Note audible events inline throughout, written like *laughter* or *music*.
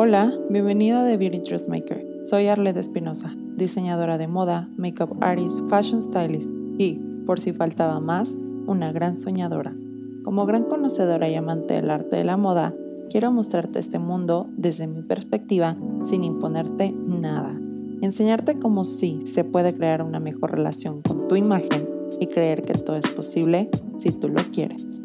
Hola, bienvenido a The Beauty Dressmaker. Soy Arlette Espinosa, diseñadora de moda, makeup artist, fashion stylist y, por si faltaba más, una gran soñadora. Como gran conocedora y amante del arte de la moda, quiero mostrarte este mundo desde mi perspectiva sin imponerte nada. Enseñarte cómo sí se puede crear una mejor relación con tu imagen y creer que todo es posible si tú lo quieres.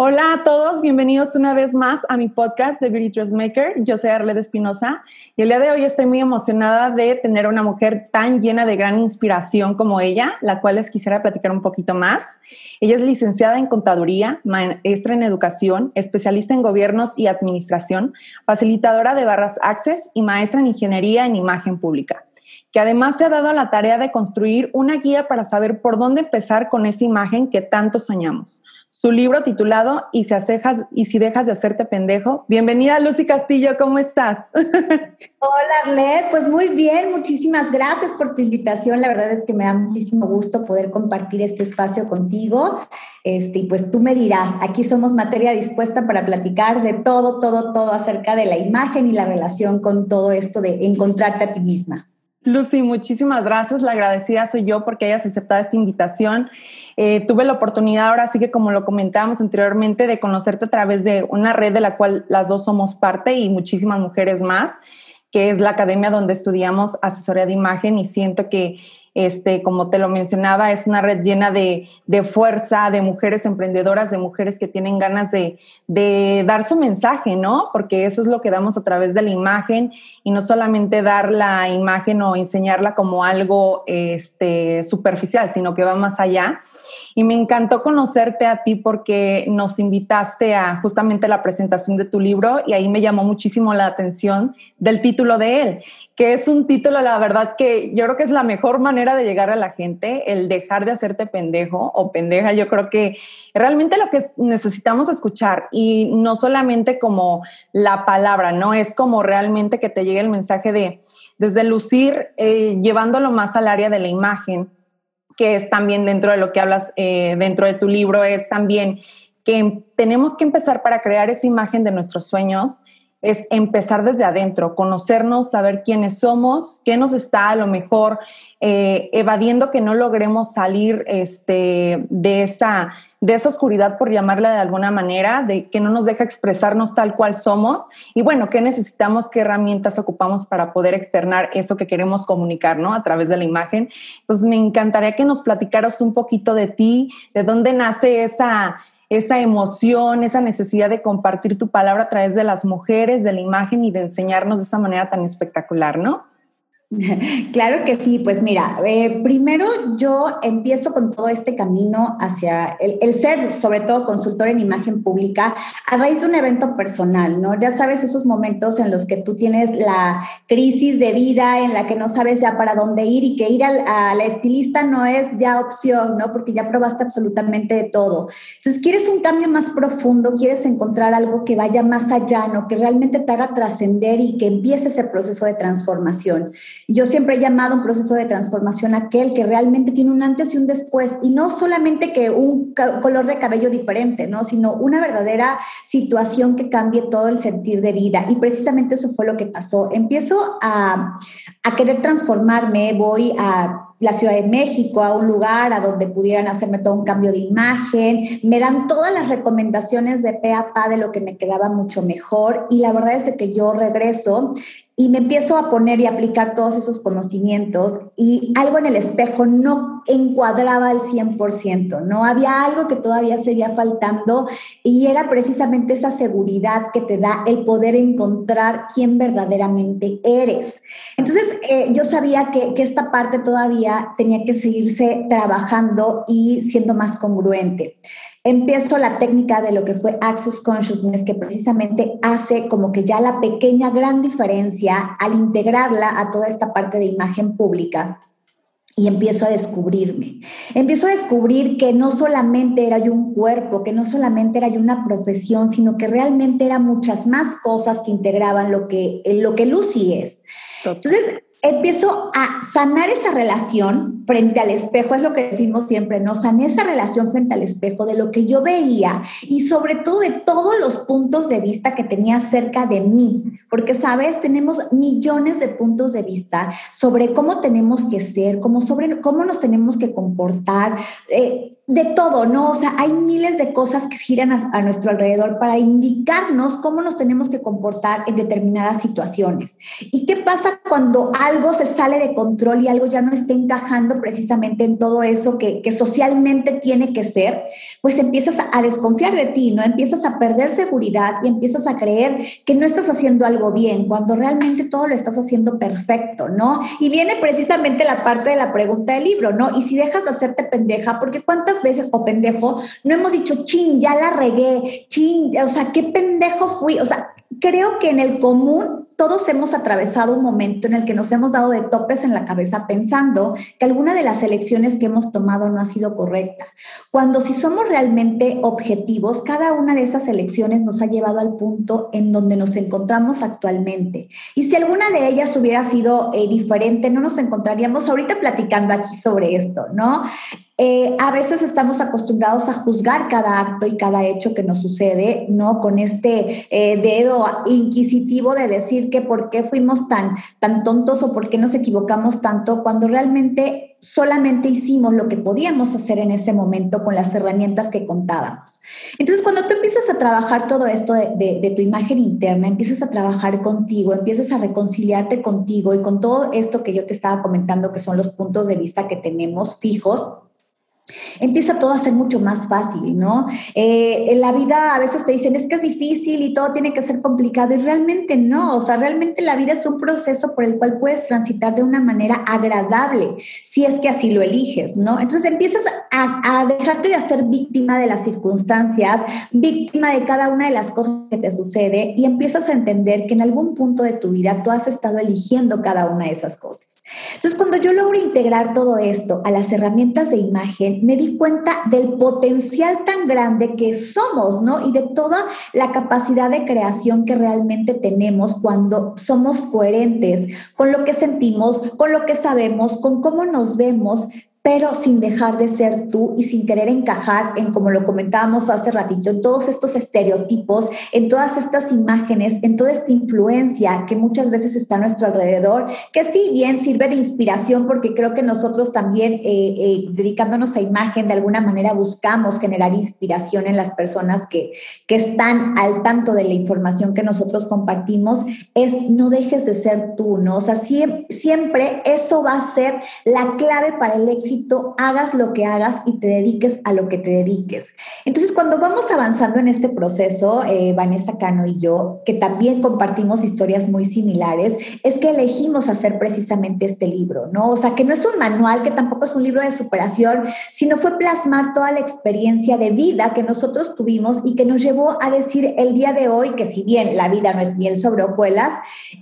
Hola a todos, bienvenidos una vez más a mi podcast de Beauty Dressmaker. Yo soy Arlette Espinosa y el día de hoy estoy muy emocionada de tener una mujer tan llena de gran inspiración como ella, la cual les quisiera platicar un poquito más. Ella es licenciada en contaduría, maestra en educación, especialista en gobiernos y administración, facilitadora de barras Access y maestra en ingeniería en imagen pública que además se ha dado la tarea de construir una guía para saber por dónde empezar con esa imagen que tanto soñamos su libro titulado Y si, acejas, y si dejas de hacerte pendejo. Bienvenida Lucy Castillo, ¿cómo estás? *laughs* Hola Arlet, pues muy bien, muchísimas gracias por tu invitación. La verdad es que me da muchísimo gusto poder compartir este espacio contigo. Este, y pues tú me dirás, aquí somos materia dispuesta para platicar de todo, todo, todo acerca de la imagen y la relación con todo esto de encontrarte a ti misma. Lucy, muchísimas gracias. La agradecida soy yo porque hayas aceptado esta invitación. Eh, tuve la oportunidad, ahora sí que como lo comentábamos anteriormente, de conocerte a través de una red de la cual las dos somos parte y muchísimas mujeres más, que es la academia donde estudiamos asesoría de imagen y siento que este, como te lo mencionaba, es una red llena de, fuerza, de mujeres emprendedoras, de mujeres que tienen ganas de, dar su mensaje, ¿no? Porque eso es lo que damos a través de la imagen y no solamente dar la imagen o enseñarla como algo este, superficial, sino que va más allá. Y me encantó conocerte a ti porque nos invitaste a justamente la presentación de tu libro y ahí me llamó muchísimo la atención del título de él que es un título, la verdad que yo creo que es la mejor manera de llegar a la gente, el dejar de hacerte pendejo o pendeja. Yo creo que realmente lo que necesitamos escuchar y no solamente como la palabra, no es como realmente que te llegue el mensaje de desde lucir, eh, llevándolo más al área de la imagen, que es también dentro de lo que hablas eh, dentro de tu libro, es también que tenemos que empezar para crear esa imagen de nuestros sueños es empezar desde adentro, conocernos, saber quiénes somos, qué nos está a lo mejor eh, evadiendo que no logremos salir este, de, esa, de esa oscuridad, por llamarla de alguna manera, de que no nos deja expresarnos tal cual somos. Y bueno, ¿qué necesitamos? ¿Qué herramientas ocupamos para poder externar eso que queremos comunicar, ¿no? A través de la imagen. Entonces, me encantaría que nos platicaras un poquito de ti, de dónde nace esa esa emoción, esa necesidad de compartir tu palabra a través de las mujeres, de la imagen y de enseñarnos de esa manera tan espectacular, ¿no? *laughs* Claro que sí, pues mira, eh, primero yo empiezo con todo este camino hacia el, ser, sobre todo, consultor en imagen pública a raíz de un evento personal, ¿no? Ya sabes, esos momentos en los que tú tienes la crisis de vida, en la que no sabes ya para dónde ir y que ir a la estilista no es ya opción, ¿no? Porque ya probaste absolutamente de todo. Entonces, quieres un cambio más profundo, quieres encontrar algo que vaya más allá, ¿no? Que realmente te haga trascender y que empiece ese proceso de transformación. Yo siempre he llamado un proceso de transformación aquel que realmente tiene un antes y un después, y no solamente que un color de cabello diferente, ¿no? sino una verdadera situación que cambie todo el sentir de vida. Y precisamente eso fue lo que pasó. Empiezo a, a querer transformarme, voy a la Ciudad de México, a un lugar a donde pudieran hacerme todo un cambio de imagen, me dan todas las recomendaciones de pe a pa de lo que me quedaba mucho mejor y la verdad es que yo regreso y me empiezo a poner y aplicar todos esos conocimientos y algo en el espejo no encuadraba al 100%, no había algo que todavía seguía faltando y era precisamente esa seguridad que te da el poder encontrar quién verdaderamente eres. Entonces eh, yo sabía que, que esta parte todavía tenía que seguirse trabajando y siendo más congruente empiezo la técnica de lo que fue Access Consciousness, que precisamente hace como que ya la pequeña gran diferencia al integrarla a toda esta parte de imagen pública. Y empiezo a descubrirme. Empiezo a descubrir que no solamente era yo un cuerpo, que no solamente era yo una profesión, sino que realmente eran muchas más cosas que integraban lo que, lo que Lucy es. Entonces, empiezo a sanar esa relación frente al espejo, es lo que decimos siempre, ¿no? Sané esa relación frente al espejo de lo que yo veía y sobre todo de todos los puntos de vista que tenía cerca de mí, porque, sabes, tenemos millones de puntos de vista sobre cómo tenemos que ser, cómo, sobre, cómo nos tenemos que comportar. Eh, de todo, ¿no? O sea, hay miles de cosas que giran a, nuestro alrededor para indicarnos cómo nos tenemos que comportar en determinadas situaciones. ¿Y qué pasa cuando algo se sale de control y algo ya no está encajando precisamente en todo eso que, que socialmente tiene que ser? Pues empiezas a desconfiar de ti, ¿no? Empiezas a perder seguridad y empiezas a creer que no estás haciendo algo bien, cuando realmente todo lo estás haciendo perfecto, ¿no? Y viene precisamente la parte de la pregunta del libro, ¿no? Y si dejas de hacerte pendeja, porque cuántas veces, o pendejo, no hemos dicho, chin, ya la regué, chin, o sea, qué pendejo fui. O sea, creo que en el común todos hemos atravesado un momento en el que nos hemos dado de topes en la cabeza pensando que alguna de las elecciones que hemos tomado no ha sido correcta. Cuando si somos realmente objetivos, cada una de esas elecciones nos ha llevado al punto en donde nos encontramos actualmente. Y si alguna de ellas hubiera sido eh, diferente, no nos encontraríamos ahorita platicando aquí sobre esto, ¿no? Eh, a veces estamos acostumbrados a juzgar cada acto y cada hecho que nos sucede, ¿no? Con este eh, dedo inquisitivo de decir que por qué fuimos tan, tan tontos o por qué nos equivocamos tanto cuando realmente solamente hicimos lo que podíamos hacer en ese momento con las herramientas que contábamos. Entonces, cuando tú empiezas a trabajar todo esto de, de tu imagen interna, empiezas a trabajar contigo, empiezas a reconciliarte contigo y con todo esto que yo te estaba comentando, que son los puntos de vista que tenemos fijos, empieza todo a ser mucho más fácil, ¿no? Eh, en la vida a veces te dicen, es que es difícil y todo tiene que ser complicado y realmente no, o sea, realmente la vida es un proceso por el cual puedes transitar de una manera agradable, si es que así lo eliges, ¿no? Entonces empiezas a, dejarte de hacer víctima de las circunstancias, víctima de cada una de las cosas que te sucede y empiezas a entender que en algún punto de tu vida tú has estado eligiendo cada una de esas cosas. Entonces, cuando yo logro integrar todo esto a las herramientas de imagen, me di cuenta del potencial tan grande que somos, ¿no? Y de toda la capacidad de creación que realmente tenemos cuando somos coherentes con lo que sentimos, con lo que sabemos, con cómo nos vemos, pero sin dejar de ser tú y sin querer encajar en, como lo comentábamos hace ratito, en todos estos estereotipos, en todas estas imágenes, en toda esta influencia que muchas veces está a nuestro alrededor, que sí bien sirve de inspiración porque creo que nosotros también, eh, eh, dedicándonos a imagen, de alguna manera buscamos generar inspiración en las personas que, que están al tanto de la información que nosotros compartimos, es no dejes de ser tú, ¿no? O sea, siempre, siempre eso va a ser la clave para el éxito hagas lo que hagas y te dediques a lo que te dediques. Entonces, cuando vamos avanzando en este proceso, eh, Vanessa Cano y yo, que también compartimos historias muy similares, es que elegimos hacer precisamente este libro, ¿no? O sea, que no es un manual, que tampoco es un libro de superación, sino fue plasmar toda la experiencia de vida que nosotros tuvimos y que nos llevó a decir el día de hoy que si bien la vida no es bien sobre hojuelas,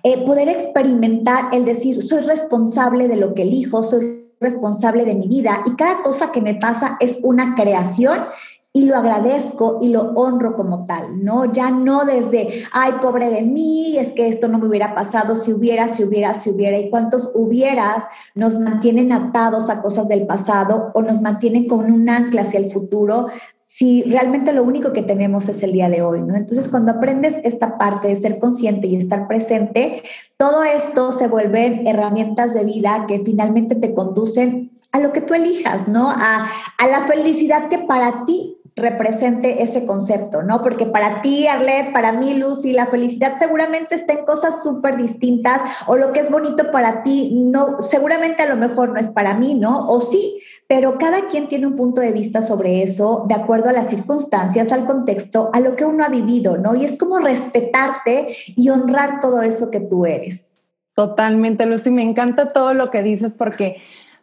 eh, poder experimentar el decir, soy responsable de lo que elijo, soy responsable de mi vida. Y cada cosa que me pasa es una creación y lo agradezco y lo honro como tal, ¿no? Ya no desde, ay, pobre de mí, es que esto no me hubiera pasado si hubiera, si hubiera, si hubiera, y cuántos hubieras nos mantienen atados a cosas del pasado o nos mantienen con un ancla hacia el futuro si realmente lo único que tenemos es el día de hoy, ¿no? Entonces, cuando aprendes esta parte de ser consciente y estar presente, todo esto se vuelven herramientas de vida que finalmente te conducen a lo que tú elijas, ¿no? A, a la felicidad que para ti represente ese concepto, ¿no? Porque para ti, Arlet, para mí, Lucy, la felicidad seguramente está en cosas súper distintas o lo que es bonito para ti, no, seguramente a lo mejor no es para mí, ¿no? O sí, pero cada quien tiene un punto de vista sobre eso de acuerdo a las circunstancias, al contexto, a lo que uno ha vivido, ¿no? Y es como respetarte y honrar todo eso que tú eres. Totalmente, Lucy, me encanta todo lo que dices porque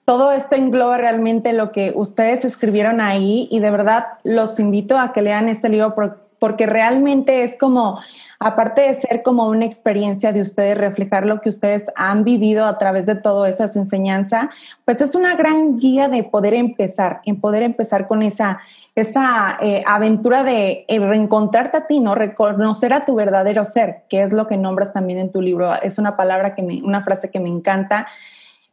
todo esto engloba realmente lo que ustedes escribieron ahí y de verdad los invito a que lean este libro porque realmente es como, aparte de ser como una experiencia de ustedes, reflejar lo que ustedes han vivido a través de todo eso, su enseñanza, pues es una gran guía de poder empezar, en poder empezar con esa, esa eh, aventura de eh, reencontrarte a ti, ¿no? Reconocer a tu verdadero ser, que es lo que nombras también en tu libro. Es una palabra que me, una frase que me encanta.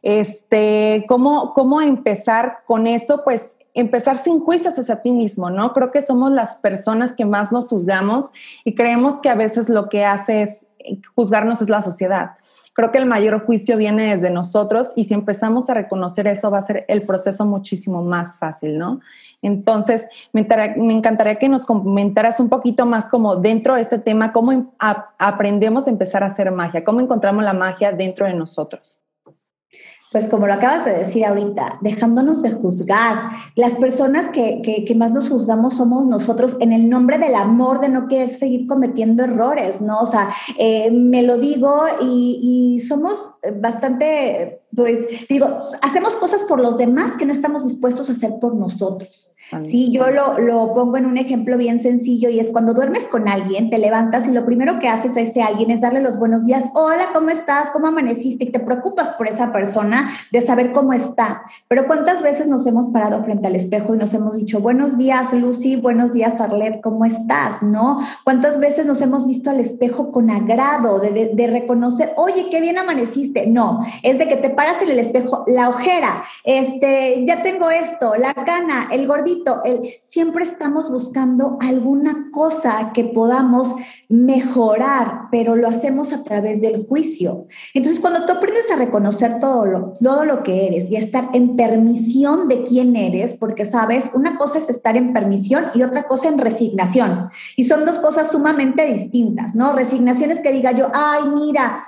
Este, ¿cómo, ¿Cómo empezar con eso? Pues empezar sin juicios hacia ti mismo, ¿no? Creo que somos las personas que más nos juzgamos y creemos que a veces lo que hace es eh, juzgarnos es la sociedad. Creo que el mayor juicio viene desde nosotros y si empezamos a reconocer eso va a ser el proceso muchísimo más fácil, ¿no? Entonces, me, encantaría que nos comentaras un poquito más como dentro de este tema, cómo aprendemos a empezar a hacer magia, cómo encontramos la magia dentro de nosotros. Pues como lo acabas de decir ahorita, dejándonos de juzgar. Las personas que, que, más nos juzgamos somos nosotros en el nombre del amor, de no querer seguir cometiendo errores, ¿no? O sea, eh, me lo digo y, y somos bastante pues digo, hacemos cosas por los demás que no estamos dispuestos a hacer por nosotros. Sí, yo lo, lo, pongo en un ejemplo bien sencillo y es cuando duermes con alguien, te levantas y lo primero que haces a ese alguien es darle los buenos días. Hola, ¿cómo estás? ¿Cómo amaneciste? Y te preocupas por esa persona de saber cómo está. Pero ¿cuántas veces nos hemos parado frente al espejo y nos hemos dicho, buenos días, Lucy, buenos días, Arlet, ¿cómo estás? ¿No? ¿Cuántas veces nos hemos visto al espejo con agrado, de, de, de reconocer, oye, qué bien amaneciste? No, es de que te paras en el espejo, la ojera, este, ya tengo esto, la cana, el gordito, el, siempre estamos buscando alguna cosa que podamos mejorar, pero lo hacemos a través del juicio. Entonces, cuando tú aprendes a reconocer todo lo, todo lo que eres y a estar en permisión de quién eres, porque sabes, una cosa es estar en permisión y otra cosa en resignación. Y son dos cosas sumamente distintas, ¿no? Resignación es que diga yo, ay, mira,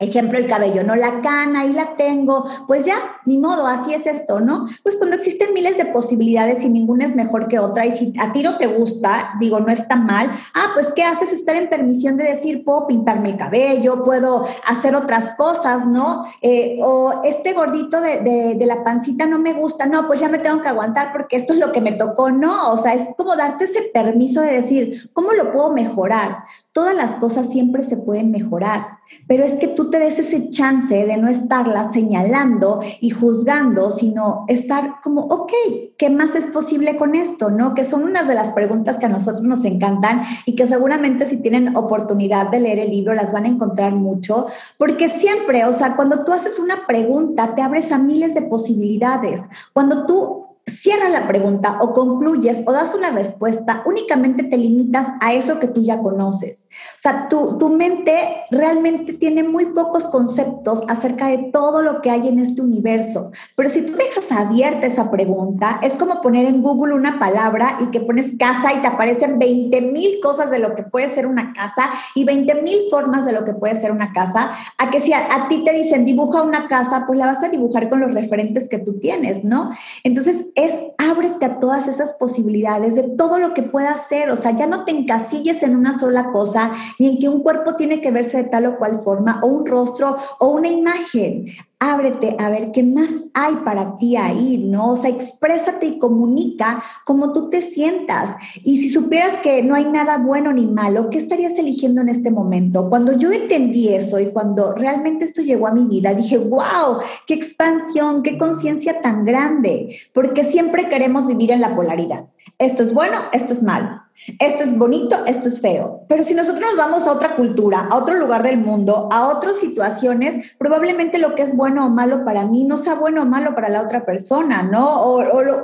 Ejemplo, el cabello, no la cana, ahí la tengo, pues ya, ni modo, así es esto, ¿no? Pues cuando existen miles de posibilidades y ninguna es mejor que otra, y si a ti no te gusta, digo, no está mal, ah, pues ¿qué haces? Estar en permisión de decir, puedo pintarme el cabello, puedo hacer otras cosas, ¿no? Eh, o este gordito de, de la pancita no me gusta, no, pues ya me tengo que aguantar porque esto es lo que me tocó, no, o sea, es como darte ese permiso de decir, ¿cómo lo puedo mejorar? Todas las cosas siempre se pueden mejorar pero es que tú te des ese chance de no estarla señalando y juzgando, sino estar como, ok, ¿qué más es posible con esto? ¿No? Que son unas de las preguntas que a nosotros nos encantan y que seguramente si tienen oportunidad de leer el libro las van a encontrar mucho, porque siempre, o sea, cuando tú haces una pregunta, te abres a miles de posibilidades. Cuando tú cierra la pregunta o concluyes o das una respuesta, únicamente te limitas a eso que tú ya conoces. O sea, tu, tu mente realmente tiene muy pocos conceptos acerca de todo lo que hay en este universo. Pero si tú dejas abierta esa pregunta, es como poner en Google una palabra y que pones casa y te aparecen 20 mil cosas de lo que puede ser una casa y 20 mil formas de lo que puede ser una casa. A que si a, a ti te dicen dibuja una casa, pues la vas a dibujar con los referentes que tú tienes, ¿no? Entonces, es ábrete a todas esas posibilidades de todo lo que puedas ser, o sea, ya no te encasilles en una sola cosa, ni en que un cuerpo tiene que verse de tal o cual forma, o un rostro, o una imagen ábrete a ver qué más hay para ti ahí, ¿no? O sea, exprésate y comunica como tú te sientas. Y si supieras que no hay nada bueno ni malo, ¿qué estarías eligiendo en este momento? Cuando yo entendí eso y cuando realmente esto llegó a mi vida, dije, wow, qué expansión, qué conciencia tan grande, porque siempre queremos vivir en la polaridad. Esto es bueno, esto es malo. Esto es bonito, esto es feo. Pero si nosotros nos vamos a otra cultura, a otro lugar del mundo, a otras situaciones, probablemente lo que es bueno o malo para mí no sea bueno o malo para la otra persona, ¿no? O,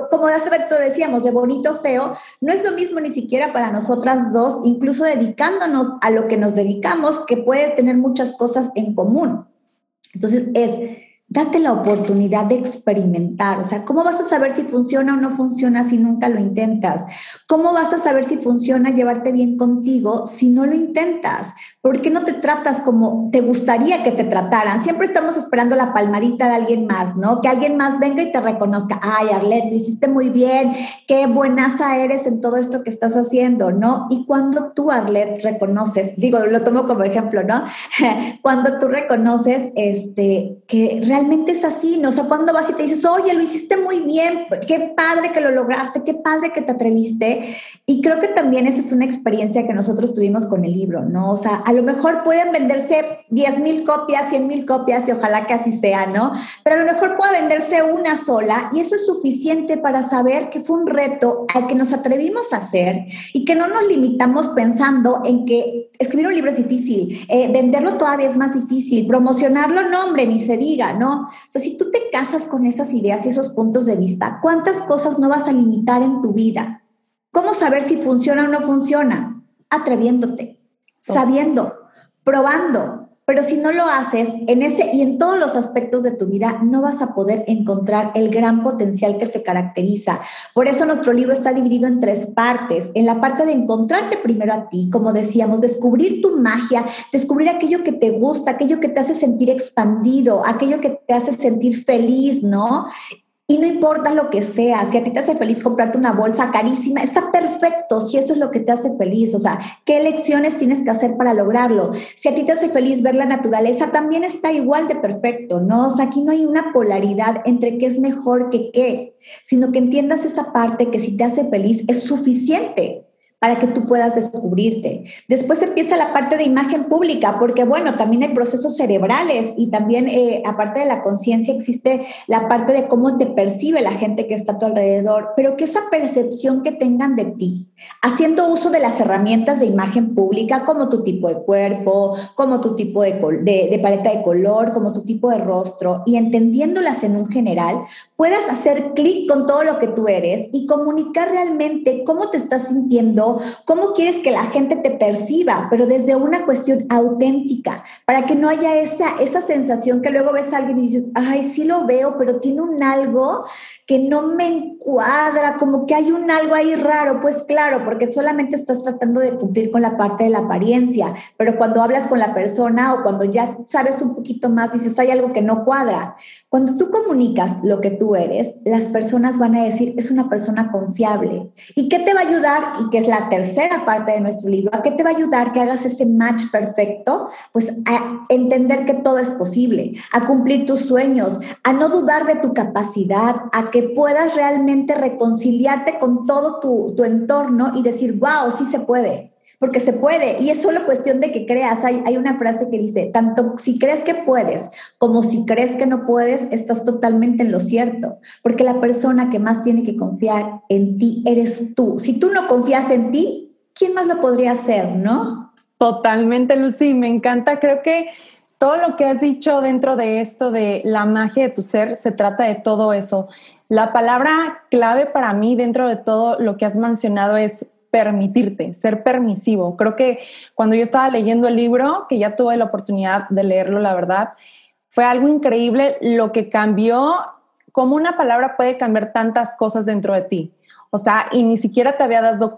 como hace rato decíamos, de bonito o feo, no es lo mismo ni siquiera para nosotras dos, incluso dedicándonos a lo que nos dedicamos, que puede tener muchas cosas en común. Entonces es date la oportunidad de experimentar. O sea, ¿cómo vas a saber si funciona o no funciona si nunca lo intentas? ¿Cómo vas a saber si funciona llevarte bien contigo si no lo intentas? ¿Por qué no te tratas como te gustaría que te trataran? Siempre estamos esperando la palmadita de alguien más, ¿no? Que alguien más venga y te reconozca. Ay, Arlet, lo hiciste muy bien. Qué buenaza eres en todo esto que estás haciendo, ¿no? Y cuando tú, Arlet, reconoces, digo, lo tomo como ejemplo, ¿no? *laughs* cuando tú reconoces este, que realmente realmente es así, ¿no? O sea, cuando vas y te dices, oye, lo hiciste muy bien, qué padre que lo lograste, qué padre que te atreviste. Y creo que también esa es una experiencia que nosotros tuvimos con el libro, ¿no? O sea, a lo mejor pueden venderse 10 mil copias, 100 mil copias y ojalá que así sea, ¿no? Pero a lo mejor puede venderse una sola y eso es suficiente para saber que fue un reto al que nos atrevimos a hacer y que no nos limitamos pensando en que escribir un libro es difícil, eh, venderlo todavía es más difícil, promocionarlo, no, hombre, ni se diga, ¿no? O sea, si tú te casas con esas ideas y esos puntos de vista, ¿cuántas cosas no vas a limitar en tu vida? ¿Cómo saber si funciona o no funciona? Atreviéndote, sabiendo, probando, pero si no lo haces en ese y en todos los aspectos de tu vida, no vas a poder encontrar el gran potencial que te caracteriza. Por eso nuestro libro está dividido en tres partes. En la parte de encontrarte primero a ti, como decíamos, descubrir tu magia, descubrir aquello que te gusta, aquello que te hace sentir expandido, aquello que te hace sentir feliz, ¿no? Y no importa lo que sea, si a ti te hace feliz comprarte una bolsa carísima, está perfecto, si eso es lo que te hace feliz. O sea, ¿qué elecciones tienes que hacer para lograrlo? Si a ti te hace feliz ver la naturaleza, también está igual de perfecto, ¿no? O sea, aquí no hay una polaridad entre qué es mejor que qué, sino que entiendas esa parte que si te hace feliz es suficiente para que tú puedas descubrirte. Después empieza la parte de imagen pública, porque bueno, también hay procesos cerebrales y también eh, aparte de la conciencia existe la parte de cómo te percibe la gente que está a tu alrededor, pero que esa percepción que tengan de ti, haciendo uso de las herramientas de imagen pública, como tu tipo de cuerpo, como tu tipo de, de paleta de color, como tu tipo de rostro, y entendiéndolas en un general, puedas hacer clic con todo lo que tú eres y comunicar realmente cómo te estás sintiendo, cómo quieres que la gente te perciba, pero desde una cuestión auténtica, para que no haya esa, esa sensación que luego ves a alguien y dices, ay, sí lo veo, pero tiene un algo que no me encuadra, como que hay un algo ahí raro, pues claro, porque solamente estás tratando de cumplir con la parte de la apariencia, pero cuando hablas con la persona o cuando ya sabes un poquito más, dices, hay algo que no cuadra. Cuando tú comunicas lo que tú eres, las personas van a decir, es una persona confiable. ¿Y qué te va a ayudar? Y que es la tercera parte de nuestro libro, ¿a qué te va a ayudar que hagas ese match perfecto? Pues a entender que todo es posible, a cumplir tus sueños, a no dudar de tu capacidad, a que que puedas realmente reconciliarte con todo tu, tu entorno y decir, wow, sí se puede, porque se puede. Y es solo cuestión de que creas. Hay, una frase que dice, tanto si crees que puedes como si crees que no puedes, estás totalmente en lo cierto, porque la persona que más tiene que confiar en ti eres tú. Si tú no confías en ti, ¿quién más lo podría hacer, no? Totalmente, Lucy, me encanta. Creo que todo lo que has dicho dentro de esto de la magia de tu ser se trata de todo eso. La palabra clave para mí dentro de todo lo que has mencionado es permitirte, ser permisivo. Creo que cuando yo estaba leyendo el libro, que ya tuve la oportunidad de leerlo, la verdad, fue algo increíble lo que cambió, cómo una palabra puede cambiar tantas cosas dentro de ti. O sea, y ni siquiera te, había dado,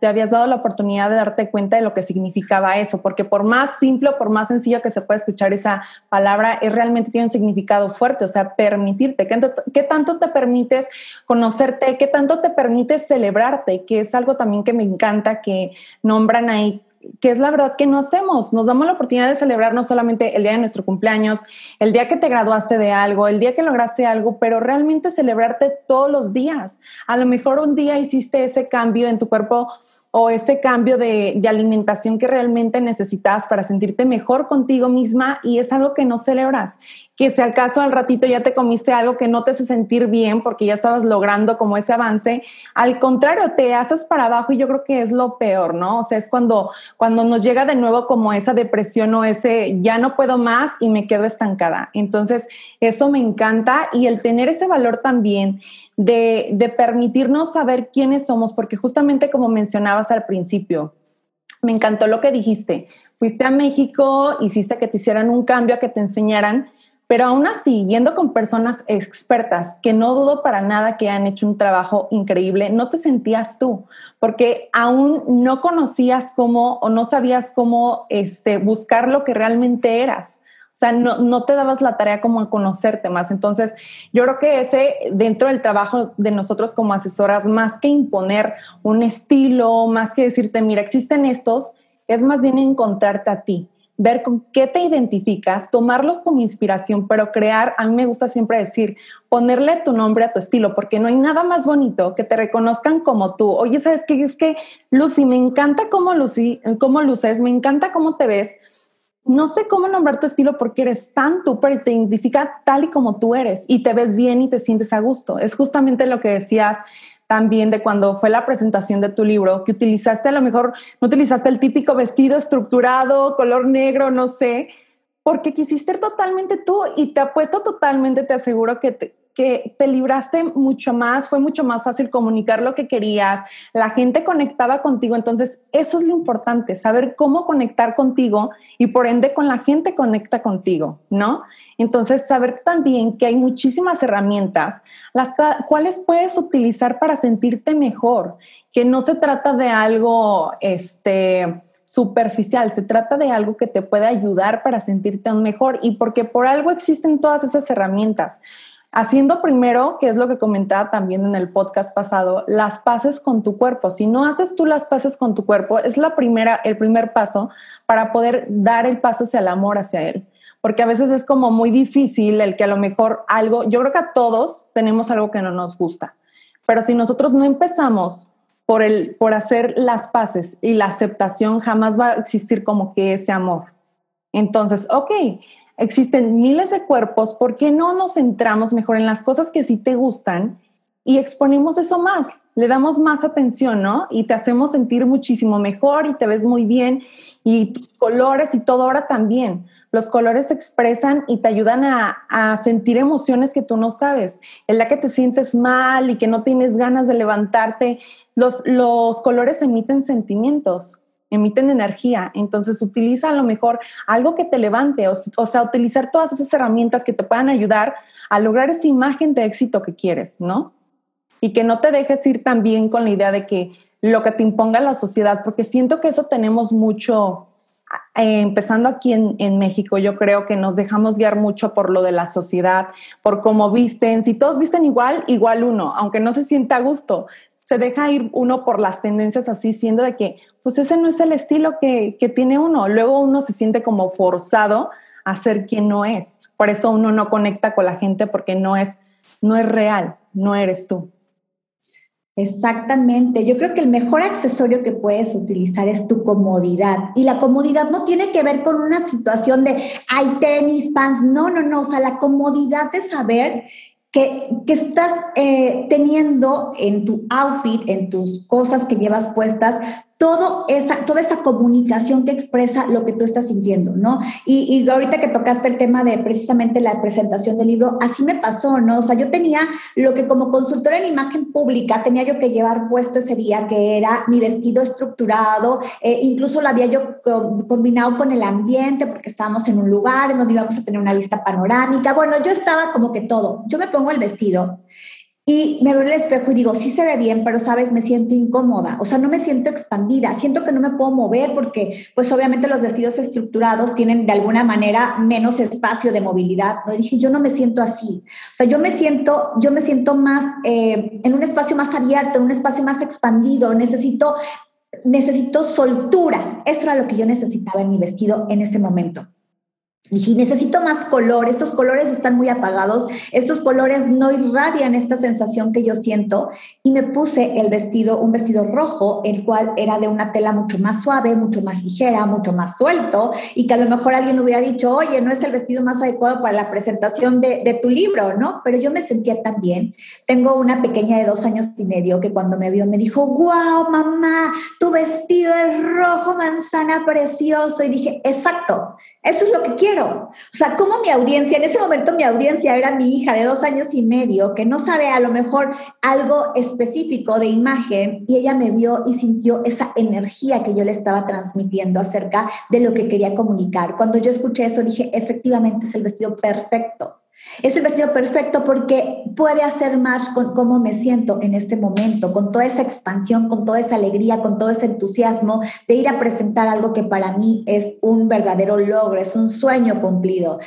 te, habías dado la oportunidad de darte cuenta de lo que significaba eso, porque por más simple, por más sencillo que se pueda escuchar esa palabra, es realmente tiene un significado fuerte, o sea, permitirte. ¿Qué, ¿Qué, tanto te permites conocerte? ¿Qué tanto te permites celebrarte? Que es algo también que me encanta que nombran ahí que es la verdad que no hacemos. Nos damos la oportunidad de celebrar no solamente el día de nuestro cumpleaños, el día que te graduaste de algo, el día que lograste algo, pero realmente celebrarte todos los días. A lo mejor un día hiciste ese cambio en tu cuerpo o ese cambio de, alimentación que realmente necesitas para sentirte mejor contigo misma y es algo que no celebras. Que si al caso al ratito ya te comiste algo que no te hace sentir bien porque ya estabas logrando como ese avance, al contrario, te haces para abajo y yo creo que es lo peor, ¿no? O sea, es cuando, cuando nos llega de nuevo como esa depresión o ese ya no puedo más y me quedo estancada. Entonces, eso me encanta y el tener ese valor también de, permitirnos saber quiénes somos, porque justamente como mencionabas al principio, me encantó lo que dijiste. Fuiste a México, hiciste que te hicieran un cambio, a que te enseñaran, pero aún así, viendo con personas expertas, que no dudo para nada que han hecho un trabajo increíble, no te sentías tú, porque aún no conocías cómo o no sabías cómo este, buscar lo que realmente eras. O sea, no, te dabas la tarea como a conocerte más. Entonces, yo creo que ese, dentro del trabajo de nosotros como asesoras, más que imponer un estilo, más que decirte, mira, existen estos, es más bien encontrarte a ti ver con qué te identificas, tomarlos como inspiración, pero crear, a mí me gusta siempre decir, ponerle tu nombre a tu estilo, porque no hay nada más bonito que te reconozcan como tú. Oye, ¿sabes qué? Es que, Lucy, me encanta cómo, Lucy, cómo luces, me encanta cómo te ves. No sé cómo nombrar tu estilo porque eres tan tú, pero te identifica tal y como tú eres y te ves bien y te sientes a gusto. Es justamente lo que decías también de cuando fue la presentación de tu libro, que utilizaste a lo mejor, no utilizaste el típico vestido estructurado, color negro, no sé, porque quisiste ser totalmente tú y te apuesto totalmente, te aseguro que te, que te libraste mucho más, fue mucho más fácil comunicar lo que querías, la gente conectaba contigo, entonces eso es lo importante, saber cómo conectar contigo y por ende con la gente conecta contigo, ¿no? Entonces, saber también que hay muchísimas herramientas, las cuales puedes utilizar para sentirte mejor, que no se trata de algo este, superficial, se trata de algo que te puede ayudar para sentirte mejor y porque por algo existen todas esas herramientas. Haciendo primero, que es lo que comentaba también en el podcast pasado, las paces con tu cuerpo. Si no haces tú las paces con tu cuerpo, es la primera, el primer paso para poder dar el paso hacia el amor hacia él porque a veces es como muy difícil el que a lo mejor algo, yo creo que a todos tenemos algo que no nos gusta, pero si nosotros no empezamos por, el, por hacer las paces y la aceptación, jamás va a existir como que ese amor. Entonces, ok, existen miles de cuerpos, ¿por qué no nos centramos mejor en las cosas que sí te gustan y exponemos eso más? Le damos más atención, ¿no? Y te hacemos sentir muchísimo mejor y te ves muy bien y tus colores y todo ahora también los colores se expresan y te ayudan a, sentir emociones que tú no sabes. En la que te sientes mal y que no tienes ganas de levantarte, los, colores emiten sentimientos, emiten energía. Entonces utiliza a lo mejor algo que te levante, o, o sea, utilizar todas esas herramientas que te puedan ayudar a lograr esa imagen de éxito que quieres, ¿no? Y que no te dejes ir también con la idea de que lo que te imponga la sociedad, porque siento que eso tenemos mucho, eh, empezando aquí en, México, yo creo que nos dejamos guiar mucho por lo de la sociedad, por cómo visten. Si todos visten igual, igual uno, aunque no se sienta a gusto. Se deja ir uno por las tendencias así, siendo de que, pues ese no es el estilo que, que tiene uno. Luego uno se siente como forzado a ser quien no es. Por eso uno no conecta con la gente porque no es, no es real, no eres tú. Exactamente. Yo creo que el mejor accesorio que puedes utilizar es tu comodidad. Y la comodidad no tiene que ver con una situación de, hay tenis, pants. No, no, no. O sea, la comodidad de saber que, que estás eh, teniendo en tu outfit, en tus cosas que llevas puestas, todo esa, toda esa comunicación que expresa lo que tú estás sintiendo, ¿no? Y, y, ahorita que tocaste el tema de precisamente la presentación del libro, así me pasó, ¿no? O sea, yo tenía lo que como consultora en imagen pública tenía yo que llevar puesto ese día, que era mi vestido estructurado, eh, incluso lo había yo combinado con el ambiente, porque estábamos en un lugar en donde íbamos a tener una vista panorámica. Bueno, yo estaba como que todo. Yo me pongo el vestido y me veo en el espejo y digo, sí se ve bien, pero sabes, me siento incómoda, o sea, no me siento expandida, siento que no me puedo mover porque, pues obviamente los vestidos estructurados tienen de alguna manera menos espacio de movilidad, ¿no? Dije, yo no me siento así, o sea, yo me siento, yo me siento más eh, en un espacio más abierto, en un espacio más expandido, necesito, necesito soltura, eso era lo que yo necesitaba en mi vestido en ese momento. Dije, necesito más color, estos colores están muy apagados, estos colores no irradian esta sensación que yo siento y me puse el vestido, un vestido rojo, el cual era de una tela mucho más suave, mucho más ligera, mucho más suelto y que a lo mejor alguien hubiera dicho, oye, no es el vestido más adecuado para la presentación de, tu libro, ¿no? Pero yo me sentía tan bien. Tengo una pequeña de dos años y medio que cuando me vio me dijo, wow, mamá, tu vestido es rojo manzana precioso y dije, exacto, eso es lo que quiero. O sea, como mi audiencia, en ese momento mi audiencia era mi hija de dos años y medio, que no sabe a lo mejor algo específico de imagen, y ella me vio y sintió esa energía que yo le estaba transmitiendo acerca de lo que quería comunicar. Cuando yo escuché eso, dije, efectivamente es el vestido perfecto. Es el vestido perfecto porque puede hacer más con cómo me siento en este momento, con toda esa expansión, con toda esa alegría, con todo ese entusiasmo de ir a presentar algo que para mí es un verdadero logro, es un sueño cumplido.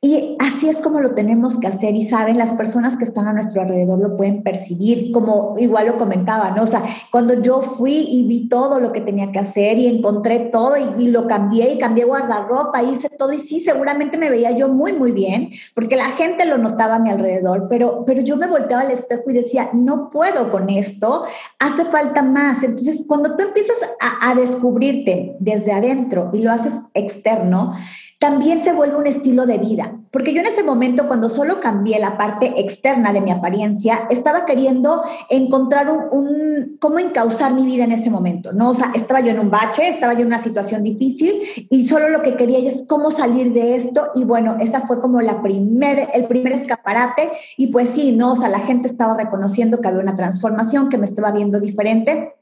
Y así es como lo tenemos que hacer y saben, las personas que están a nuestro alrededor lo pueden percibir, como igual lo comentaba, ¿no? O sea, cuando yo fui y vi todo lo que tenía que hacer y encontré todo y, lo cambié y cambié guardarropa, hice todo y sí, seguramente me veía yo muy, muy bien, porque la gente lo notaba a mi alrededor, pero, pero yo me volteaba al espejo y decía, no puedo con esto, hace falta más. Entonces, cuando tú empiezas a, a descubrirte desde adentro y lo haces externo, también se vuelve un estilo de vida. Porque yo en ese momento, cuando solo cambié la parte externa de mi apariencia, estaba queriendo encontrar un, cómo encauzar mi vida en ese momento, ¿no? O sea, estaba yo en un bache, estaba yo en una situación difícil y solo lo que quería es cómo salir de esto. Y bueno, esa fue como la primer, el primer escaparate. Y pues sí, ¿no? O sea, la gente estaba reconociendo que había una transformación, que me estaba viendo diferente.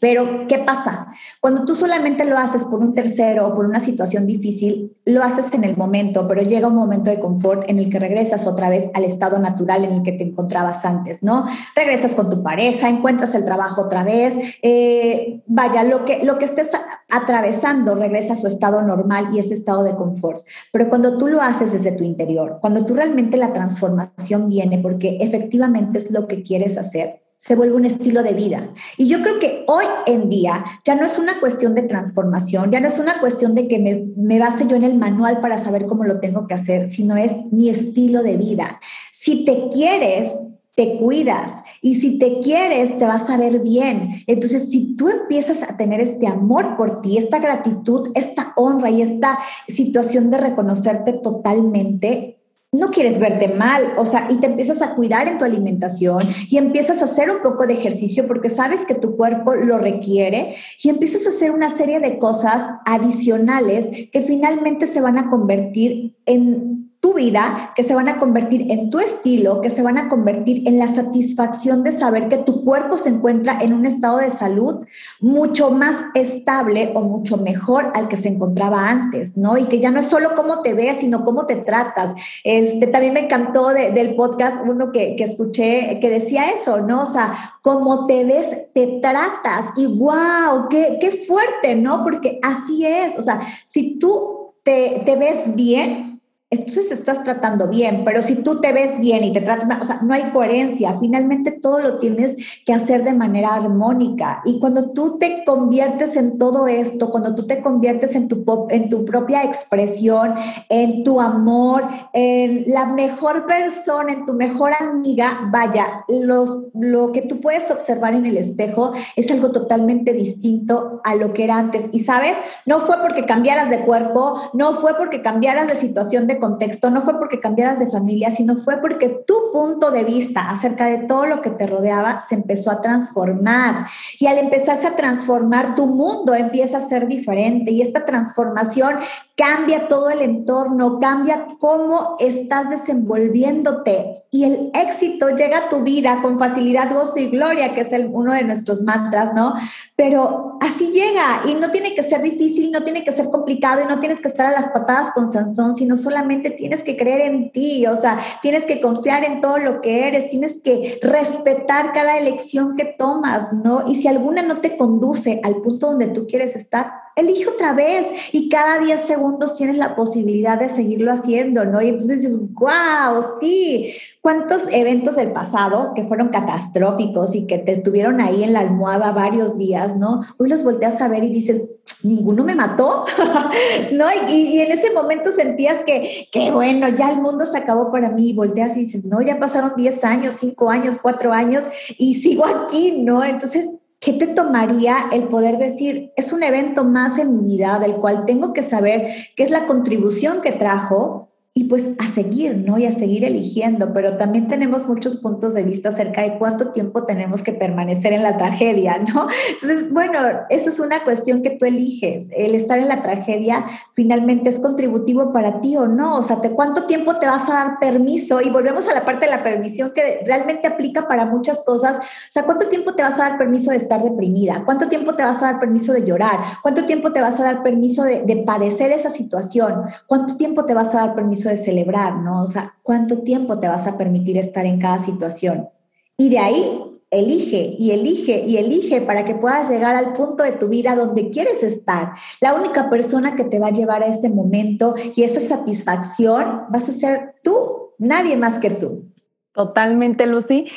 Pero, ¿qué pasa? Cuando tú solamente lo haces por un tercero o por una situación difícil, lo haces en el momento, pero llega un momento de confort en el que regresas otra vez al estado natural en el que te encontrabas antes, ¿no? Regresas con tu pareja, encuentras el trabajo otra vez, eh, vaya, lo que, lo que estés atravesando regresa a su estado normal y ese estado de confort. Pero cuando tú lo haces desde tu interior, cuando tú realmente la transformación viene porque efectivamente es lo que quieres hacer, se vuelve un estilo de vida. Y yo creo que hoy en día ya no es una cuestión de transformación, ya no es una cuestión de que me, me base yo en el manual para saber cómo lo tengo que hacer, sino es mi estilo de vida. Si te quieres, te cuidas y si te quieres, te vas a ver bien. Entonces, si tú empiezas a tener este amor por ti, esta gratitud, esta honra y esta situación de reconocerte totalmente, no quieres verte mal, o sea, y te empiezas a cuidar en tu alimentación y empiezas a hacer un poco de ejercicio porque sabes que tu cuerpo lo requiere y empiezas a hacer una serie de cosas adicionales que finalmente se van a convertir en tu vida, que se van a convertir en tu estilo, que se van a convertir en la satisfacción de saber que tu cuerpo se encuentra en un estado de salud mucho más estable o mucho mejor al que se encontraba antes, ¿no? Y que ya no es solo cómo te ves, sino cómo te tratas. Este, también me encantó del podcast uno que, que escuché que decía eso, ¿no? O sea, cómo te ves, te tratas y wow, qué, qué fuerte, ¿no? Porque así es, o sea, si tú te, te ves bien, entonces estás tratando bien, pero si tú te ves bien y te tratas mal, o sea, no hay coherencia, finalmente todo lo tienes que hacer de manera armónica. Y cuando tú te conviertes en todo esto, cuando tú te conviertes en tu, en tu propia expresión, en tu amor, en la mejor persona, en tu mejor amiga, vaya, los, lo que tú puedes observar en el espejo es algo totalmente distinto a lo que era antes. Y sabes, no fue porque cambiaras de cuerpo, no fue porque cambiaras de situación de contexto, no fue porque cambiaras de familia, sino fue porque tu punto de vista acerca de todo lo que te rodeaba se empezó a transformar. Y al empezarse a transformar, tu mundo empieza a ser diferente y esta transformación cambia todo el entorno, cambia cómo estás desenvolviéndote y el éxito llega a tu vida con facilidad, gozo y gloria, que es el, uno de nuestros mantras, ¿no? Pero así llega y no tiene que ser difícil, no tiene que ser complicado y no tienes que estar a las patadas con Sansón, sino solamente tienes que creer en ti, o sea, tienes que confiar en todo lo que eres, tienes que respetar cada elección que tomas, ¿no? Y si alguna no te conduce al punto donde tú quieres estar, elige otra vez y cada 10 segundos tienes la posibilidad de seguirlo haciendo, ¿no? Y entonces dices, wow, sí, ¿cuántos eventos del pasado que fueron catastróficos y que te tuvieron ahí en la almohada varios días, ¿no? Hoy los volteas a ver y dices, ninguno me mató, *laughs* ¿no? Y, en ese momento sentías que, que, bueno, ya el mundo se acabó para mí y volteas y dices, no, ya pasaron 10 años, 5 años, 4 años y sigo aquí, ¿no? Entonces, ¿qué te tomaría el poder decir, es un evento más en mi vida del cual tengo que saber qué es la contribución que trajo y pues a seguir, ¿no? Y a seguir eligiendo, pero también tenemos muchos puntos de vista acerca de cuánto tiempo tenemos que permanecer en la tragedia, *laughs* ¿no? Entonces, bueno, eso es una cuestión que tú eliges. El estar en la tragedia finalmente es contributivo para ti o no, o sea, ¿de cuánto tiempo te vas a dar permiso? Y volvemos a la parte de la permisión que realmente aplica para muchas cosas. O sea, ¿cuánto tiempo te vas a dar permiso de estar deprimida? ¿Cuánto tiempo te vas a dar permiso de llorar? ¿Cuánto tiempo te vas a dar permiso de, de padecer esa situación? ¿Cuánto tiempo te vas a dar permiso de celebrar, ¿no? O sea, ¿cuánto tiempo te vas a permitir estar en cada situación? Y de ahí elige y elige y elige para que puedas llegar al punto de tu vida donde quieres estar. La única persona que te va a llevar a ese momento y esa satisfacción vas a ser tú, nadie más que tú. Totalmente, Lucy.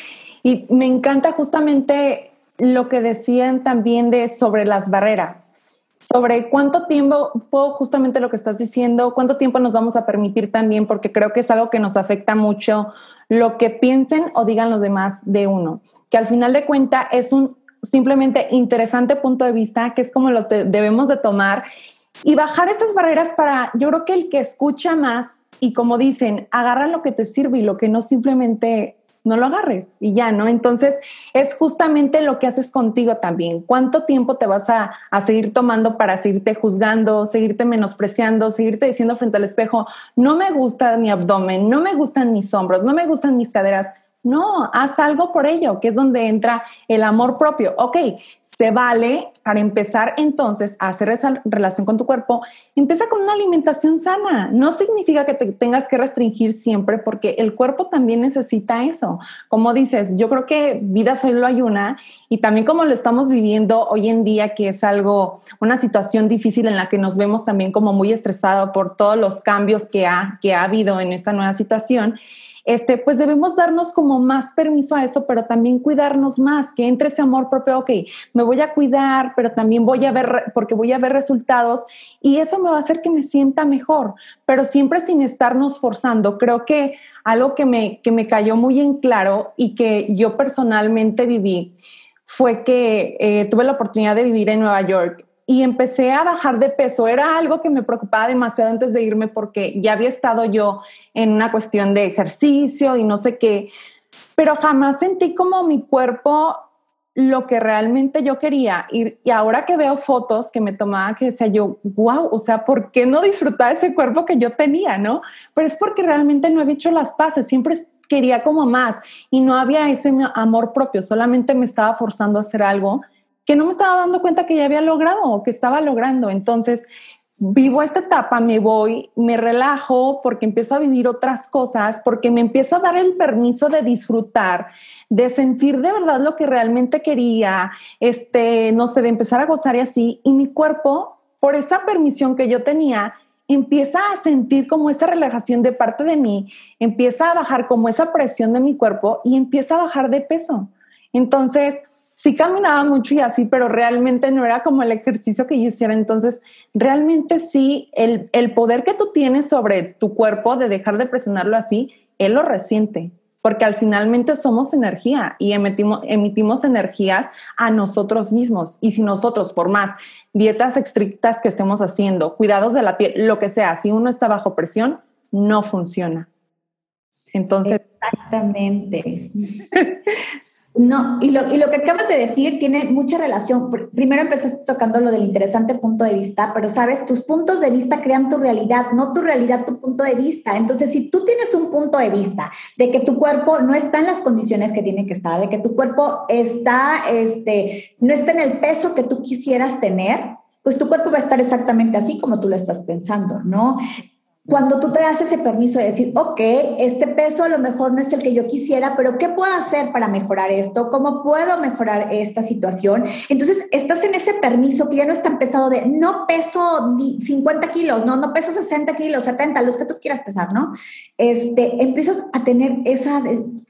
Y me encanta justamente lo que decían también de sobre las barreras, sobre cuánto tiempo, justamente lo que estás diciendo, cuánto tiempo nos vamos a permitir también, porque creo que es algo que nos afecta mucho lo que piensen o digan los demás de uno, que al final de cuenta es un simplemente interesante punto de vista, que es como lo que debemos de tomar y bajar esas barreras para, yo creo que el que escucha más y como dicen, agarra lo que te sirve y lo que no simplemente no lo agarres y ya, ¿no? Entonces es justamente lo que haces contigo también. ¿Cuánto tiempo te vas a, a, seguir tomando para seguirte juzgando, seguirte menospreciando, seguirte diciendo frente al espejo, no me gusta mi abdomen, no me gustan mis hombros, no me gustan mis caderas? No, haz algo por ello, que es donde entra el amor propio. Ok, se vale para empezar entonces a hacer esa relación con tu cuerpo. Empieza con una alimentación sana. No significa que te tengas que restringir siempre porque el cuerpo también necesita eso. Como dices, yo creo que vida solo hay una y también como lo estamos viviendo hoy en día, que es algo, una situación difícil en la que nos vemos también como muy estresados por todos los cambios que ha, que ha habido en esta nueva situación este, pues debemos darnos como más permiso a eso, pero también cuidarnos más, que entre ese amor propio, ok, me voy a cuidar, pero también voy a ver, porque voy a ver resultados y eso me va a hacer que me sienta mejor, pero siempre sin estarnos forzando. Creo que algo que me, que me cayó muy en claro y que yo personalmente viví fue que eh, tuve la oportunidad de vivir en Nueva York y empecé a bajar de peso. Era algo que me preocupaba demasiado antes de irme porque ya había estado yo en una cuestión de ejercicio y no sé qué, pero jamás sentí como mi cuerpo lo que realmente yo quería. Y, ahora que veo fotos que me tomaba, que decía yo, wow, o sea, ¿por qué no disfrutar ese cuerpo que yo tenía, no? Pero es porque realmente no he hecho las paces, siempre quería como más y no había ese amor propio, solamente me estaba forzando a hacer algo que no me estaba dando cuenta que ya había logrado o que estaba logrando. Entonces, vivo esta etapa, me voy, me relajo porque empiezo a vivir otras cosas, porque me empiezo a dar el permiso de disfrutar, de sentir de verdad lo que realmente quería, este, no sé, de empezar a gozar y así. Y mi cuerpo, por esa permisión que yo tenía, empieza a sentir como esa relajación de parte de mí, empieza a bajar como esa presión de mi cuerpo y empieza a bajar de peso. Entonces, sí caminaba mucho y así, pero realmente no era como el ejercicio que yo hiciera. Entonces, realmente sí, el, el poder que tú tienes sobre tu cuerpo de dejar de presionarlo así, él lo resiente, porque al finalmente somos energía y emitimos, emitimos energías a nosotros mismos. Y si nosotros, por más dietas estrictas que estemos haciendo, cuidados de la piel, lo que sea, si uno está bajo presión, no funciona. Entonces. Exactamente. *laughs* No, y lo, y lo que acabas de decir tiene mucha relación. Primero empezaste tocando lo del interesante punto de vista, pero sabes, tus puntos de vista crean tu realidad, no tu realidad, tu punto de vista. Entonces, si tú tienes un punto de vista de que tu cuerpo no está en las condiciones que tiene que estar, de que tu cuerpo está, este, no está en el peso que tú quisieras tener, pues tu cuerpo va a estar exactamente así como tú lo estás pensando, ¿no? Cuando tú te das ese permiso de decir, ok, este peso a lo mejor no es el que yo quisiera, pero ¿qué puedo hacer para mejorar esto? ¿Cómo puedo mejorar esta situación? Entonces, estás en ese permiso que ya no es tan pesado de no peso 50 kilos, no, no peso 60 kilos, 70, los que tú quieras pesar, ¿no? Este, empiezas a tener esa,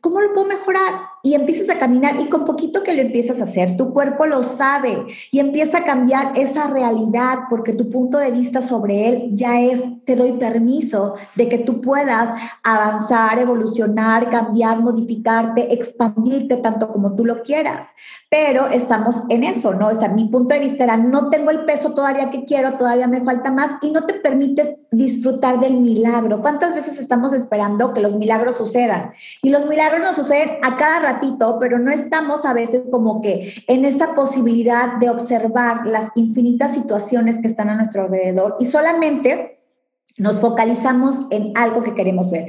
¿cómo lo puedo mejorar? y empiezas a caminar y con poquito que lo empiezas a hacer, tu cuerpo lo sabe y empieza a cambiar esa realidad porque tu punto de vista sobre él ya es, te doy permiso de que tú puedas avanzar, evolucionar, cambiar, modificarte, expandirte tanto como tú lo quieras. Pero estamos en eso, ¿no? O sea, mi punto de vista era, no tengo el peso todavía que quiero, todavía me falta más y no te permites disfrutar del milagro. ¿Cuántas veces estamos esperando que los milagros sucedan? Y los milagros no suceden a cada ratito, pero no estamos a veces como que en esa posibilidad de observar las infinitas situaciones que están a nuestro alrededor y solamente nos focalizamos en algo que queremos ver.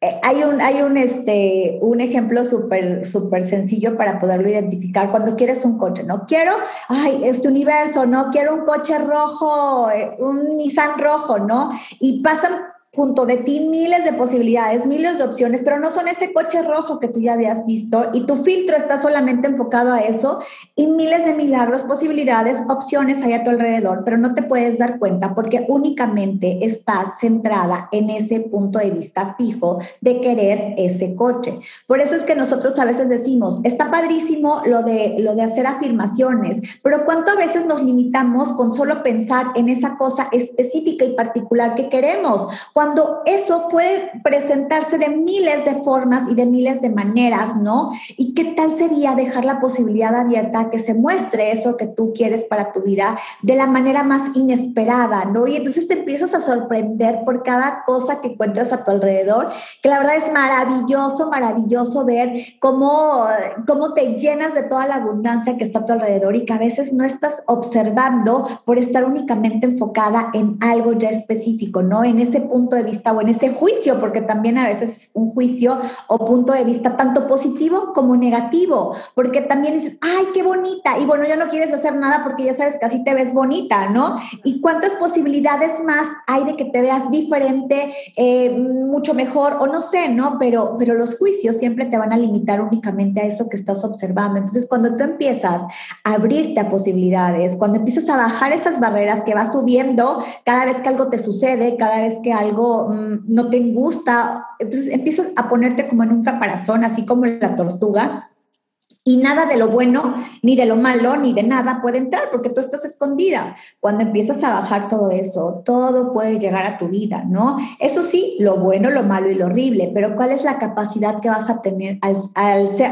Eh, hay un, hay un, este, un ejemplo súper súper sencillo para poderlo identificar cuando quieres un coche, ¿no? Quiero, ay, este universo, ¿no? Quiero un coche rojo, eh, un Nissan rojo, ¿no? Y pasan junto de ti miles de posibilidades, miles de opciones, pero no son ese coche rojo que tú ya habías visto y tu filtro está solamente enfocado a eso y miles de milagros, posibilidades, opciones hay a tu alrededor, pero no te puedes dar cuenta porque únicamente estás centrada en ese punto de vista fijo de querer ese coche. Por eso es que nosotros a veces decimos, está padrísimo lo de, lo de hacer afirmaciones, pero ¿cuánto a veces nos limitamos con solo pensar en esa cosa específica y particular que queremos? Cuando eso puede presentarse de miles de formas y de miles de maneras, ¿no? ¿Y qué tal sería dejar la posibilidad abierta a que se muestre eso que tú quieres para tu vida de la manera más inesperada, ¿no? Y entonces te empiezas a sorprender por cada cosa que encuentras a tu alrededor, que la verdad es maravilloso, maravilloso ver cómo, cómo te llenas de toda la abundancia que está a tu alrededor y que a veces no estás observando por estar únicamente enfocada en algo ya específico, ¿no? En ese punto de vista o en ese juicio, porque también a veces es un juicio o punto de vista tanto positivo como negativo, porque también dices, ay, qué bonita, y bueno, ya no quieres hacer nada porque ya sabes que así te ves bonita, ¿no? Y cuántas posibilidades más hay de que te veas diferente, eh, mucho mejor, o no sé, ¿no? Pero, pero los juicios siempre te van a limitar únicamente a eso que estás observando. Entonces, cuando tú empiezas a abrirte a posibilidades, cuando empiezas a bajar esas barreras que vas subiendo cada vez que algo te sucede, cada vez que algo mm, no te gusta, entonces empiezas a ponerte como en un caparazón, así como la tortuga, y nada de lo bueno, ni de lo malo, ni de nada puede entrar porque tú estás escondida. Cuando empiezas a bajar todo eso, todo puede llegar a tu vida, ¿no? Eso sí, lo bueno, lo malo y lo horrible, pero ¿cuál es la capacidad que vas a tener al,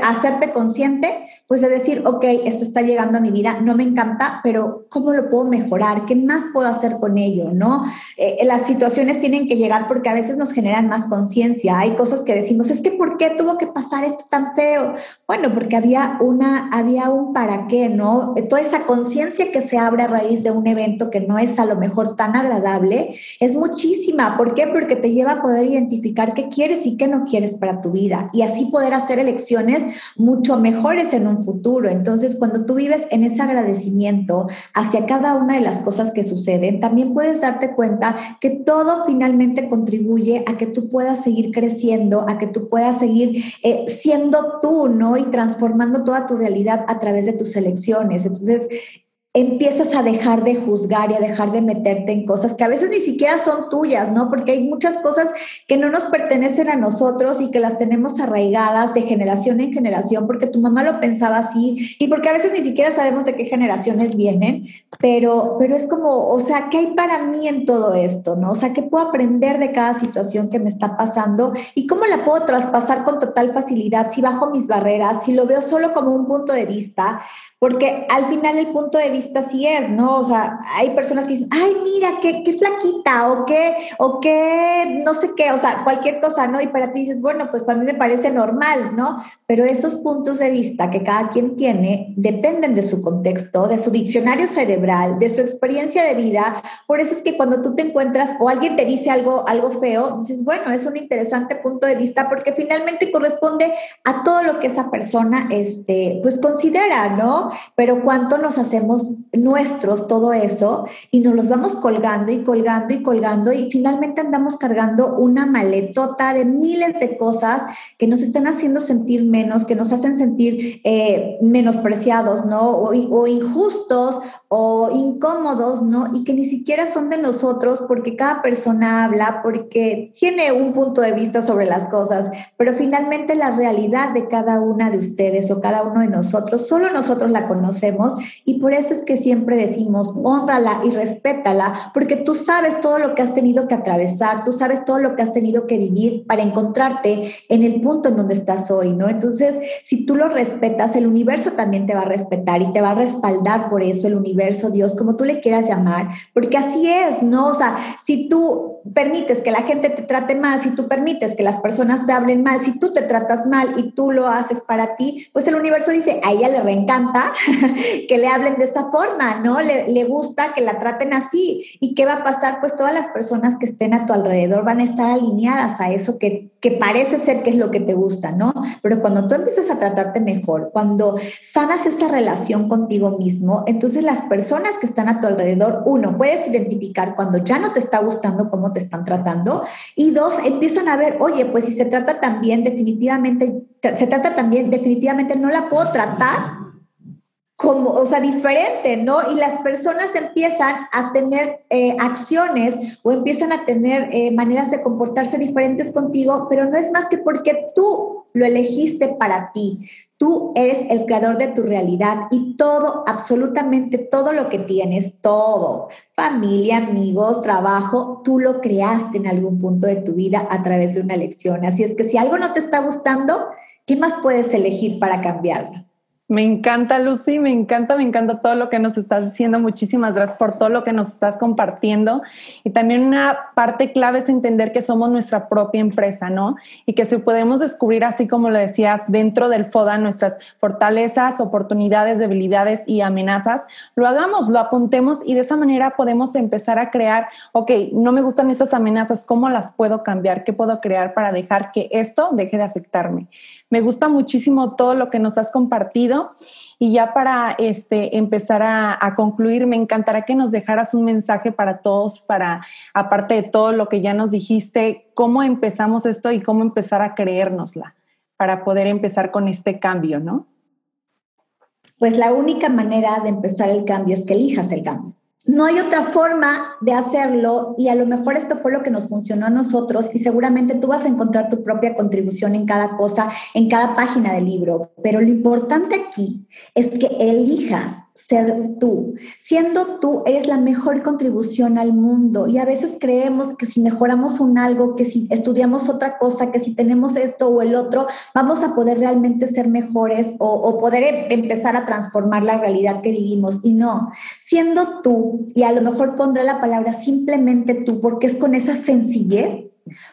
hacerte consciente? Pues de decir, ok, esto está llegando a mi vida, no me encanta, pero ¿cómo lo puedo mejorar? ¿Qué más puedo hacer con ello, no? Eh, las situaciones tienen que llegar porque a veces nos generan más conciencia. Hay cosas que decimos, es que ¿por qué tuvo que pasar esto tan feo? Bueno, porque había una, había un para qué, ¿no? Toda esa conciencia que se abre a raíz de un evento que no es a lo mejor tan agradable, es muchísima. ¿Por qué? Porque te lleva a poder identificar qué quieres y qué no quieres para tu vida y así poder hacer elecciones mucho mejores en un futuro. Entonces, cuando tú vives en ese agradecimiento hacia cada una de las cosas que suceden, también puedes darte cuenta que todo finalmente contribuye a que tú puedas seguir creciendo, a que tú puedas seguir eh, siendo tú, ¿no? Y transformando toda tu realidad a través de tus elecciones. Entonces, empiezas a dejar de juzgar y a dejar de meterte en cosas que a veces ni siquiera son tuyas, ¿no? Porque hay muchas cosas que no nos pertenecen a nosotros y que las tenemos arraigadas de generación en generación porque tu mamá lo pensaba así y porque a veces ni siquiera sabemos de qué generaciones vienen, pero, pero es como, o sea, ¿qué hay para mí en todo esto, ¿no? O sea, ¿qué puedo aprender de cada situación que me está pasando y cómo la puedo traspasar con total facilidad si bajo mis barreras, si lo veo solo como un punto de vista, porque al final el punto de vista sí es, ¿no? O sea, hay personas que dicen, ay, mira, qué, qué flaquita, o qué, o qué, no sé qué, o sea, cualquier cosa, ¿no? Y para ti dices, bueno, pues para mí me parece normal, ¿no? Pero esos puntos de vista que cada quien tiene dependen de su contexto, de su diccionario cerebral, de su experiencia de vida. Por eso es que cuando tú te encuentras o alguien te dice algo, algo feo, dices, bueno, es un interesante punto de vista porque finalmente corresponde a todo lo que esa persona, este, pues considera, ¿no? Pero cuánto nos hacemos nuestros todo eso y nos los vamos colgando y colgando y colgando y finalmente andamos cargando una maletota de miles de cosas que nos están haciendo sentir menos, que nos hacen sentir eh, menospreciados, ¿no? O, o injustos o incómodos, ¿no? Y que ni siquiera son de nosotros porque cada persona habla, porque tiene un punto de vista sobre las cosas, pero finalmente la realidad de cada una de ustedes o cada uno de nosotros, solo nosotros la conocemos y por eso es que siempre decimos, honrala y respétala, porque tú sabes todo lo que has tenido que atravesar, tú sabes todo lo que has tenido que vivir para encontrarte en el punto en donde estás hoy, ¿no? Entonces, si tú lo respetas, el universo también te va a respetar y te va a respaldar por eso el universo Dios, como tú le quieras llamar, porque así es, ¿no? O sea, si tú permites que la gente te trate mal, si tú permites que las personas te hablen mal, si tú te tratas mal y tú lo haces para ti, pues el universo dice, a ella le reencanta *laughs* que le hablen de esa forma, ¿no? Le, le gusta que la traten así. ¿Y qué va a pasar? Pues todas las personas que estén a tu alrededor van a estar alineadas a eso que, que parece ser que es lo que te gusta, ¿no? Pero cuando tú empiezas a tratarte mejor, cuando sanas esa relación contigo mismo, entonces las personas que están a tu alrededor, uno, puedes identificar cuando ya no te está gustando cómo te están tratando y dos, empiezan a ver, oye, pues si se trata también definitivamente, se trata también definitivamente, no la puedo tratar como, o sea, diferente, ¿no? Y las personas empiezan a tener eh, acciones o empiezan a tener eh, maneras de comportarse diferentes contigo, pero no es más que porque tú lo elegiste para ti. Tú eres el creador de tu realidad y todo, absolutamente todo lo que tienes, todo, familia, amigos, trabajo, tú lo creaste en algún punto de tu vida a través de una lección. Así es que si algo no te está gustando, ¿qué más puedes elegir para cambiarlo? Me encanta, Lucy, me encanta, me encanta todo lo que nos estás diciendo. Muchísimas gracias por todo lo que nos estás compartiendo. Y también una parte clave es entender que somos nuestra propia empresa, ¿no? Y que si podemos descubrir, así como lo decías, dentro del FODA, nuestras fortalezas, oportunidades, debilidades y amenazas, lo hagamos, lo apuntemos y de esa manera podemos empezar a crear, ok, no me gustan esas amenazas, ¿cómo las puedo cambiar? ¿Qué puedo crear para dejar que esto deje de afectarme? Me gusta muchísimo todo lo que nos has compartido y ya para este, empezar a, concluir, me encantará que nos dejaras un mensaje para todos, para, aparte de todo lo que ya nos dijiste, cómo empezamos esto y cómo empezar a creérnosla para poder empezar con este cambio, ¿no? Pues la única manera de empezar el cambio es que elijas el cambio. No hay otra forma de hacerlo y a lo mejor esto fue lo que nos funcionó a nosotros y seguramente tú vas a encontrar tu propia contribución en cada cosa, en cada página del libro. Pero lo importante aquí es que elijas ser tú. Siendo tú, eres la mejor contribución al mundo. Y a veces creemos que si mejoramos un algo, que si estudiamos otra cosa, que si tenemos esto o el otro, vamos a poder realmente ser mejores o, o poder em, empezar a transformar la realidad que vivimos. Y no, siendo tú, y a lo mejor pondré la palabra simplemente tú, porque es con esa sencillez,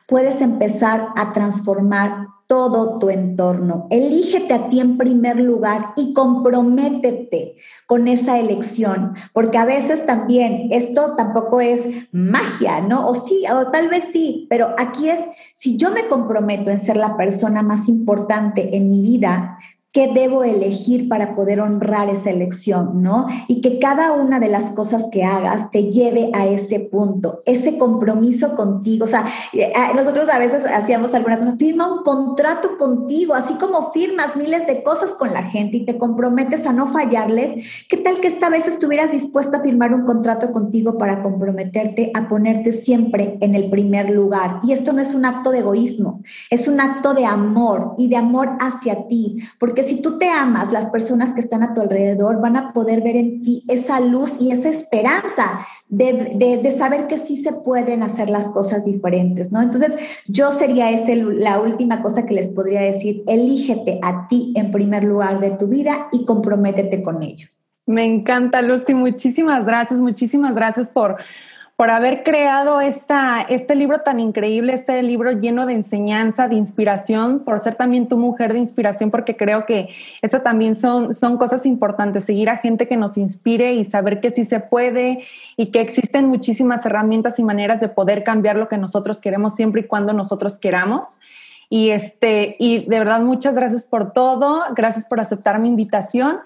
puedes empezar a transformar todo tu entorno. Elígete a ti en primer lugar y comprométete con esa elección, porque a veces también esto tampoco es magia, ¿no? O sí, o tal vez sí, pero aquí es, si yo me comprometo en ser la persona más importante en mi vida, qué debo elegir para poder honrar esa elección, ¿no? Y que cada una de las cosas que hagas te lleve a ese punto, ese compromiso contigo. O sea, eh, nosotros a veces hacíamos alguna cosa, firma un contrato contigo, así como firmas miles de cosas con la gente y te comprometes a no fallarles. ¿Qué tal que esta vez estuvieras dispuesta a firmar un contrato contigo para comprometerte a ponerte siempre en el primer lugar? Y esto no es un acto de egoísmo, es un acto de amor y de amor hacia ti, porque si tú te amas, las personas que están a tu alrededor van a poder ver en ti esa luz y esa esperanza de, saber que sí se pueden hacer las cosas diferentes, ¿no? Entonces, yo sería esa la última cosa que les podría decir, elígete a ti en primer lugar de tu vida y comprométete con ello. Me encanta, Lucy. Muchísimas gracias, muchísimas gracias por por haber creado esta, este libro tan increíble, este libro lleno de enseñanza, de inspiración, por ser también tu mujer de inspiración, porque creo que eso también son, son cosas importantes, seguir a gente que nos inspire y saber que sí se puede y que existen muchísimas herramientas y maneras de poder cambiar lo que nosotros queremos siempre y cuando nosotros queramos. Y, este, y de verdad, muchas gracias por todo, gracias por aceptar mi invitación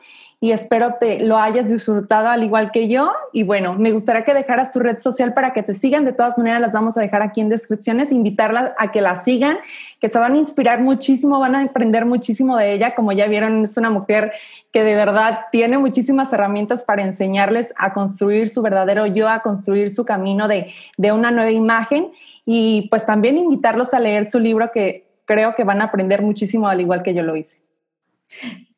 y espero te lo hayas disfrutado al igual que yo. Y bueno, me gustaría que dejaras tu red social para que te sigan. De todas maneras, las vamos a dejar aquí en descripciones, invitarlas a que la sigan, que se van a inspirar muchísimo, van a aprender muchísimo de ella. Como ya vieron, es una mujer que de verdad tiene muchísimas herramientas para enseñarles a construir su verdadero yo, a construir su camino de, de una nueva imagen. Y pues también invitarlos a leer su libro que creo que van a aprender muchísimo al igual que yo lo hice.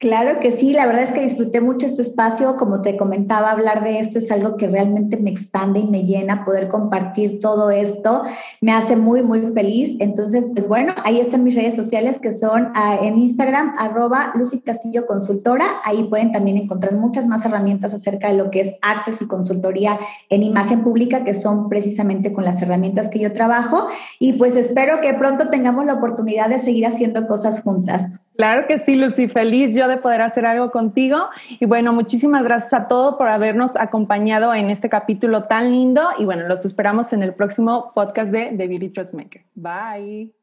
Claro que sí, la verdad es que disfruté mucho este espacio, como te comentaba, hablar de esto es algo que realmente me expande y me llena, poder compartir todo esto me hace muy, muy feliz. Entonces, pues bueno, ahí están mis redes sociales que son ah, en Instagram, arroba Lucy Castillo Consultora, ahí pueden también encontrar muchas más herramientas acerca de lo que es Access y consultoría en imagen pública, que son precisamente con las herramientas que yo trabajo. Y pues espero que pronto tengamos la oportunidad de seguir haciendo cosas juntas. Claro que sí, Lucy, feliz yo de poder hacer algo contigo. Y bueno, muchísimas gracias a todos por habernos acompañado en este capítulo tan lindo. Y bueno, los esperamos en el próximo podcast de The Beauty Trust Maker. Bye.